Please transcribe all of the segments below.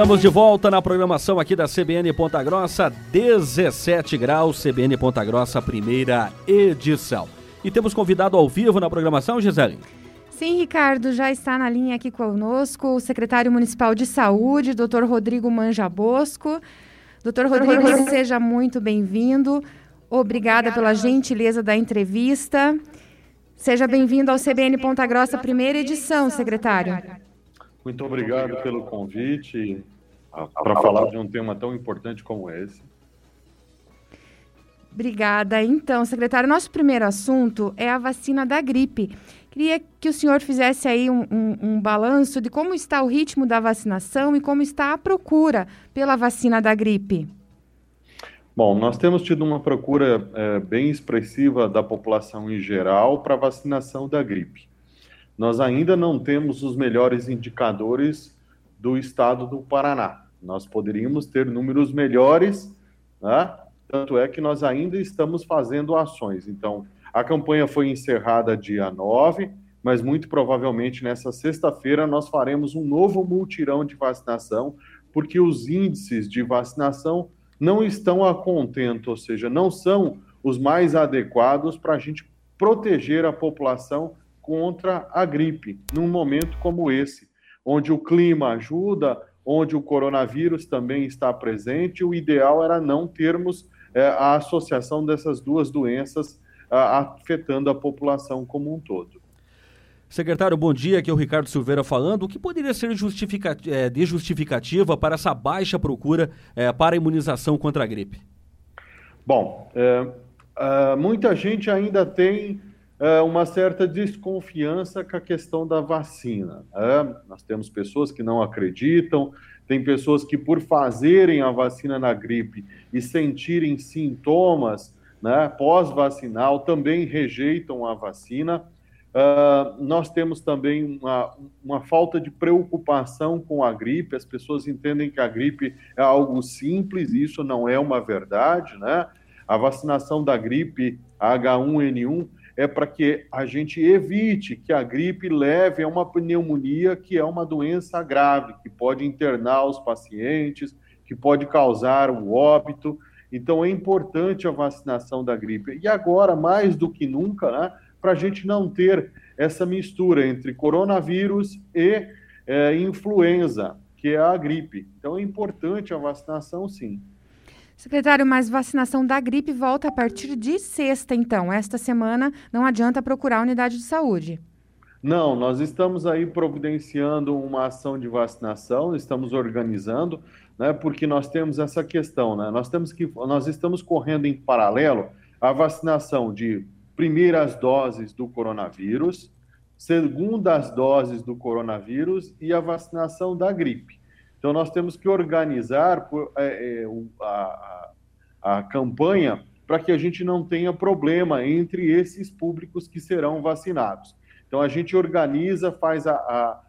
Estamos de volta na programação aqui da CBN Ponta Grossa, 17 graus, CBN Ponta Grossa, primeira edição. E temos convidado ao vivo na programação, Gisele? Sim, Ricardo, já está na linha aqui conosco o secretário municipal de saúde, doutor Rodrigo Manja Bosco. Doutor Rodrigo, seja muito bem-vindo. Obrigada pela gentileza da entrevista. Seja bem-vindo ao CBN Ponta Grossa, primeira edição, secretário. Muito obrigado pelo convite para falar de um tema tão importante como esse. Obrigada. Então, secretário, nosso primeiro assunto é a vacina da gripe. Queria que o senhor fizesse aí um, um, um, balanço de como está o ritmo da vacinação e como está a procura pela vacina da gripe. Bom, nós temos tido uma procura é, bem expressiva da população em geral para vacinação da gripe. Nós ainda não temos os melhores indicadores do estado do Paraná. Nós poderíamos ter números melhores, né? tanto é que nós ainda estamos fazendo ações. Então, a campanha foi encerrada dia 9, mas muito provavelmente nessa sexta-feira nós faremos um novo multirão de vacinação, porque os índices de vacinação não estão a contento, ou seja, não são os mais adequados para a gente proteger a população contra a gripe, num momento como esse, onde o clima ajuda, onde o coronavírus também está presente, o ideal era não termos é, a associação dessas duas doenças afetando a população como um todo. Secretário, bom dia. Aqui é o Ricardo Silveira falando. O que poderia ser é, de justificativa para essa baixa procura é, para a imunização contra a gripe? Bom, é, é, muita gente ainda tem uma certa desconfiança com a questão da vacina. É, nós temos pessoas que não acreditam, tem pessoas que, por fazerem a vacina na gripe e sentirem sintomas, né, pós-vacinal também rejeitam a vacina. Uh, nós temos também uma, uma falta de preocupação com a gripe, as pessoas entendem que a gripe é algo simples, isso não é uma verdade, né? A vacinação da gripe H1N1 é para que a gente evite que a gripe leve a uma pneumonia, que é uma doença grave, que pode internar os pacientes, que pode causar o óbito. Então, é importante a vacinação da gripe. E agora, mais do que nunca, né, para a gente não ter essa mistura entre coronavírus e é, influenza, que é a gripe. Então, é importante a vacinação, sim. Secretário, mas vacinação da gripe volta a partir de sexta, então. Esta semana não adianta procurar a unidade de saúde. Não, nós estamos aí providenciando uma ação de vacinação, estamos organizando né, porque nós temos essa questão, né? Nós temos que nós estamos correndo em paralelo a vacinação de primeiras doses do coronavírus, segundas doses do coronavírus e a vacinação da gripe. Então nós temos que organizar é, é, a, a, a campanha para que a gente não tenha problema entre esses públicos que serão vacinados. Então a gente organiza, faz a,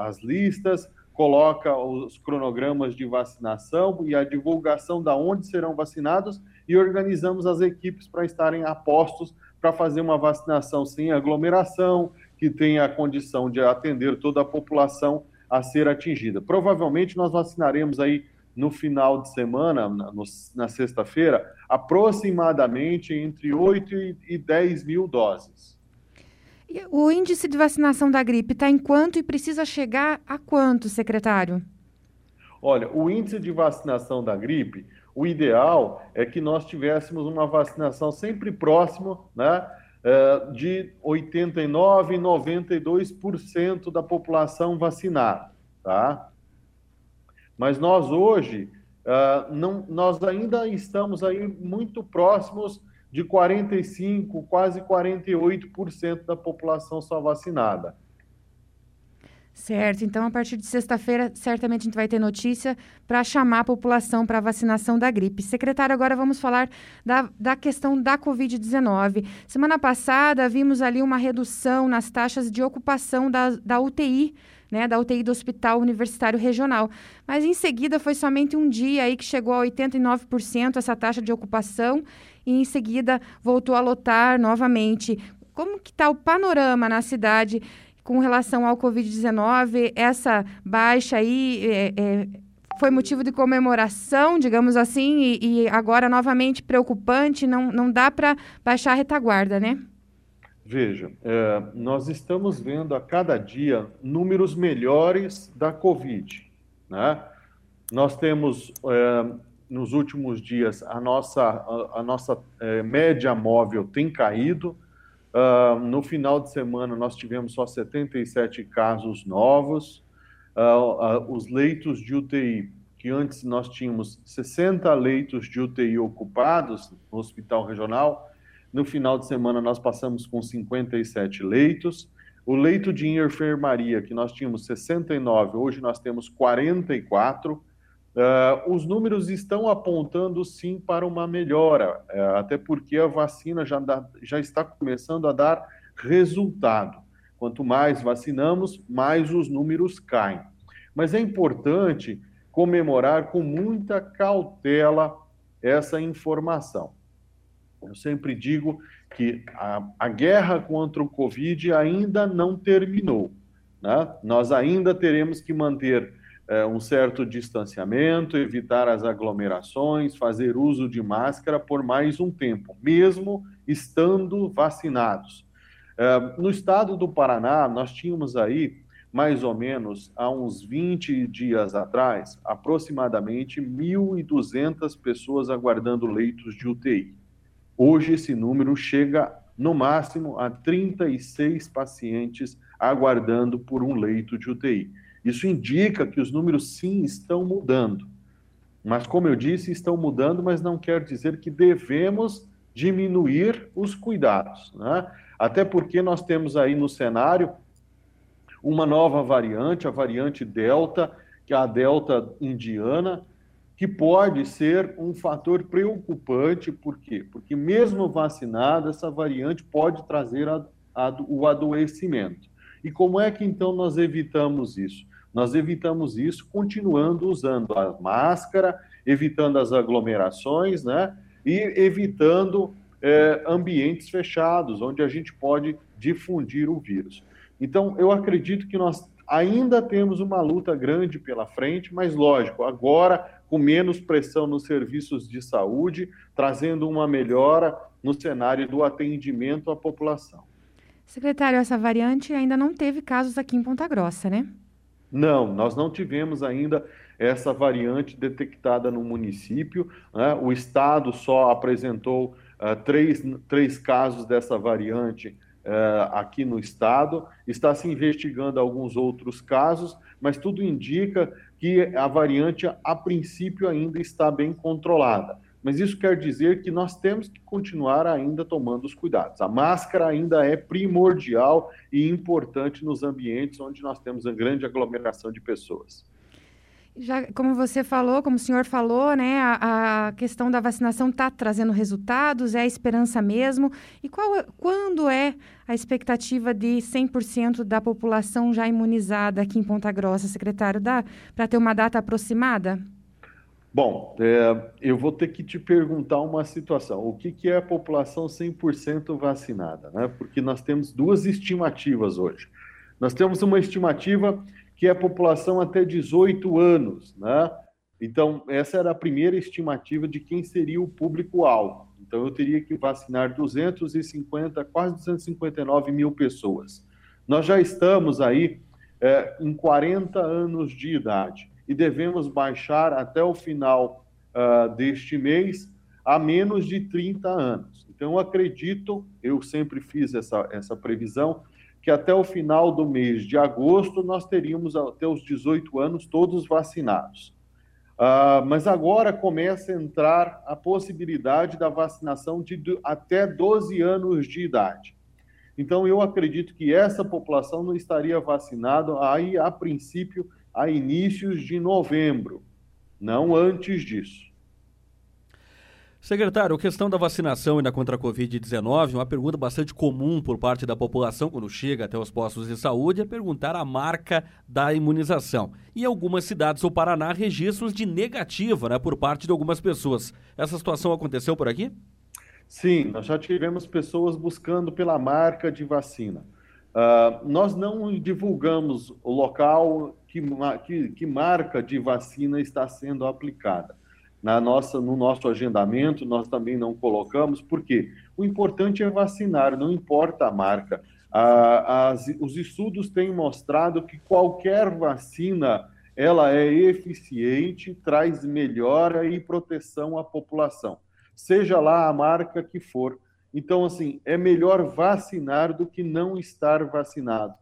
as listas, coloca os cronogramas de vacinação e a divulgação da onde serão vacinados e organizamos as equipes para estarem a postos para fazer uma vacinação sem aglomeração, que tenha a condição de atender toda a população a ser atingida. Provavelmente nós vacinaremos aí no final de semana, na, na sexta-feira, aproximadamente entre 8 e 10 mil doses. O índice de vacinação da gripe está em quanto e precisa chegar a quanto, secretário? Olha, o índice de vacinação da gripe, o ideal é que nós tivéssemos uma vacinação sempre próximo, né, é, de 89, 92% da população vacinada, tá? Mas nós hoje, uh, não, nós ainda estamos aí muito próximos de 45, quase 48% da população só vacinada. Certo, então a partir de sexta-feira, certamente a gente vai ter notícia para chamar a população para a vacinação da gripe. Secretário, agora vamos falar da, da questão da Covid-19. Semana passada, vimos ali uma redução nas taxas de ocupação da, da UTI, né, da UTI do Hospital Universitário Regional. Mas em seguida foi somente um dia aí que chegou a 89% essa taxa de ocupação e em seguida voltou a lotar novamente. Como que está o panorama na cidade com relação ao Covid-19, essa baixa aí é, é, foi motivo de comemoração, digamos assim, e, e agora novamente preocupante, não, não dá para baixar a retaguarda, né? Veja, é, nós estamos vendo a cada dia números melhores da Covid. Né? Nós temos, é, nos últimos dias, a nossa, a, a nossa é, média móvel tem caído. Uh, no final de semana, nós tivemos só 77 casos novos. Uh, uh, os leitos de UTI, que antes nós tínhamos 60 leitos de UTI ocupados no hospital regional, no final de semana, nós passamos com 57 leitos. O leito de enfermaria, que nós tínhamos 69, hoje nós temos 44. Uh, os números estão apontando sim para uma melhora, uh, até porque a vacina já, dá, já está começando a dar resultado. Quanto mais vacinamos, mais os números caem. Mas é importante comemorar com muita cautela essa informação. Eu sempre digo que a, a guerra contra o Covid ainda não terminou. Né? Nós ainda teremos que manter é, um certo distanciamento, evitar as aglomerações, fazer uso de máscara por mais um tempo, mesmo estando vacinados. É, no estado do Paraná, nós tínhamos aí, mais ou menos, há uns 20 dias atrás, aproximadamente 1.200 pessoas aguardando leitos de UTI. Hoje, esse número chega no máximo a 36 pacientes aguardando por um leito de UTI. Isso indica que os números sim estão mudando. Mas, como eu disse, estão mudando, mas não quer dizer que devemos diminuir os cuidados. Né? Até porque nós temos aí no cenário uma nova variante, a variante Delta, que é a Delta indiana, que pode ser um fator preocupante, por quê? Porque mesmo vacinada, essa variante pode trazer a, a, o adoecimento. E como é que então nós evitamos isso? Nós evitamos isso continuando usando a máscara, evitando as aglomerações, né? E evitando é, ambientes fechados, onde a gente pode difundir o vírus. Então, eu acredito que nós ainda temos uma luta grande pela frente, mas lógico, agora com menos pressão nos serviços de saúde, trazendo uma melhora no cenário do atendimento à população. Secretário, essa variante ainda não teve casos aqui em Ponta Grossa, né? Não, nós não tivemos ainda essa variante detectada no município. Né? O Estado só apresentou uh, três, três casos dessa variante uh, aqui no Estado. Está se investigando alguns outros casos, mas tudo indica que a variante, a princípio, ainda está bem controlada. Mas isso quer dizer que nós temos que continuar ainda tomando os cuidados. A máscara ainda é primordial e importante nos ambientes onde nós temos uma grande aglomeração de pessoas. Já, como você falou, como o senhor falou, né, a, a questão da vacinação está trazendo resultados, é a esperança mesmo. E qual, é, quando é a expectativa de 100% da população já imunizada aqui em Ponta Grossa, secretário? Para ter uma data aproximada? Bom, é, eu vou ter que te perguntar uma situação. O que, que é a população 100% vacinada? Né? Porque nós temos duas estimativas hoje. Nós temos uma estimativa que é a população até 18 anos, né? Então, essa era a primeira estimativa de quem seria o público-alvo. Então, eu teria que vacinar 250, quase 259 mil pessoas. Nós já estamos aí é, em 40 anos de idade e devemos baixar até o final uh, deste mês a menos de 30 anos. Então, eu acredito, eu sempre fiz essa, essa previsão, que até o final do mês de agosto nós teríamos até os 18 anos todos vacinados. Uh, mas agora começa a entrar a possibilidade da vacinação de até 12 anos de idade. Então, eu acredito que essa população não estaria vacinada aí, a princípio, a inícios de novembro, não antes disso. Secretário, a questão da vacinação ainda contra a Covid-19, uma pergunta bastante comum por parte da população quando chega até os postos de saúde é perguntar a marca da imunização. Em algumas cidades do Paraná, registros de negativa né, por parte de algumas pessoas. Essa situação aconteceu por aqui? Sim, nós já tivemos pessoas buscando pela marca de vacina. Uh, nós não divulgamos o local que, que, que, marca de vacina está sendo aplicada. Na nossa, no nosso agendamento, nós também não colocamos, porque o importante é vacinar, não importa a marca. Uh, as, os estudos têm mostrado que qualquer vacina ela é eficiente, traz melhora e proteção à população, seja lá a marca que for. Então, assim, é melhor vacinar do que não estar vacinado.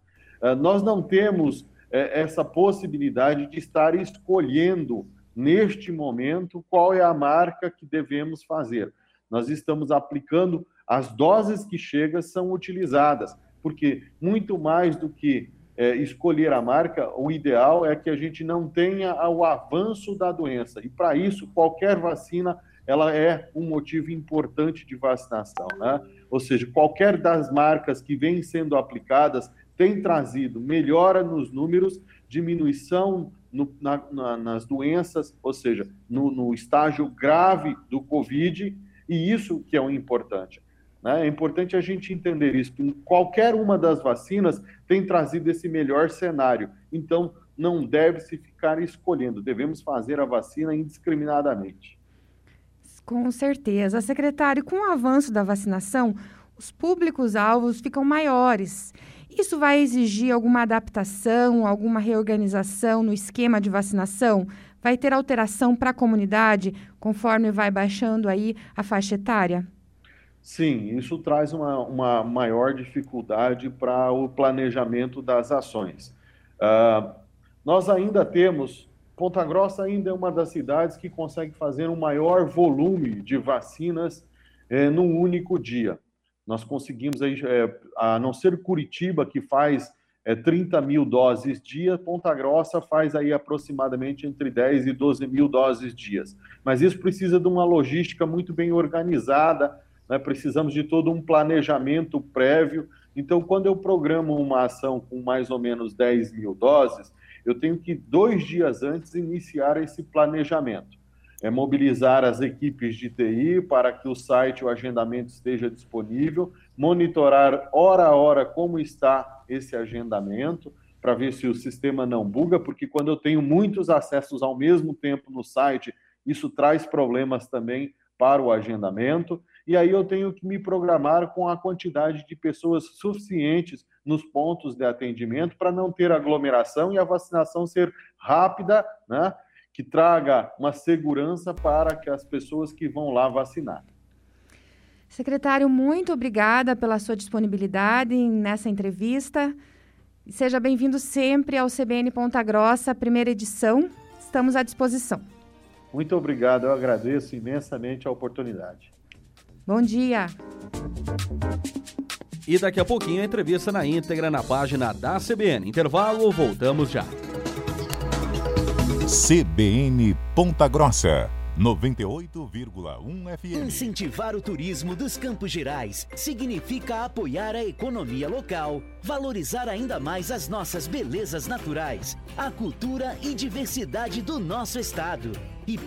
Uh, nós não temos uh, essa possibilidade de estar escolhendo, neste momento, qual é a marca que devemos fazer. Nós estamos aplicando, as doses que chegam são utilizadas, porque muito mais do que uh, escolher a marca, o ideal é que a gente não tenha o avanço da doença. E, para isso, qualquer vacina ela é um motivo importante de vacinação, né? Ou seja, qualquer das marcas que vêm sendo aplicadas tem trazido melhora nos números, diminuição no, na, na, nas doenças, ou seja, no, no, estágio grave do Covid, e isso que é o importante. Né? É importante a gente entender isso. Qualquer uma das vacinas tem trazido esse melhor cenário. Então, não deve se ficar escolhendo, devemos fazer a vacina indiscriminadamente. Com certeza. Secretário, com o avanço da vacinação, os públicos-alvos ficam maiores. Isso vai exigir alguma adaptação, alguma reorganização no esquema de vacinação? Vai ter alteração para a comunidade conforme vai baixando aí a faixa etária? Sim, isso traz uma, uma maior dificuldade para o planejamento das ações. Uh, nós ainda temos Ponta Grossa ainda é uma das cidades que consegue fazer um maior volume de vacinas é, num único dia. Nós conseguimos, aí, é, a não ser Curitiba, que faz é, 30 mil doses dia, Ponta Grossa faz aí aproximadamente entre 10 e 12 mil doses dias. Mas isso precisa de uma logística muito bem organizada, né? precisamos de todo um planejamento prévio. Então, quando eu programo uma ação com mais ou menos 10 mil doses, eu tenho que, dois dias antes, iniciar esse planejamento. É mobilizar as equipes de TI para que o site, o agendamento esteja disponível, monitorar hora a hora como está esse agendamento, para ver se o sistema não buga, porque quando eu tenho muitos acessos ao mesmo tempo no site, isso traz problemas também para o agendamento. E aí eu tenho que me programar com a quantidade de pessoas suficientes nos pontos de atendimento para não ter aglomeração e a vacinação ser rápida, né? Que traga uma segurança para que as pessoas que vão lá vacinar. Secretário, muito obrigada pela sua disponibilidade nessa entrevista. Seja bem-vindo sempre ao CBN Ponta Grossa, primeira edição. Estamos à disposição. Muito obrigado, eu agradeço imensamente a oportunidade. Bom dia. E daqui a pouquinho a entrevista na íntegra na página da CBN. Intervalo, voltamos já. CBN Ponta Grossa. 98,1 FM. Incentivar o turismo dos Campos Gerais significa apoiar a economia local, valorizar ainda mais as nossas belezas naturais, a cultura e diversidade do nosso estado. E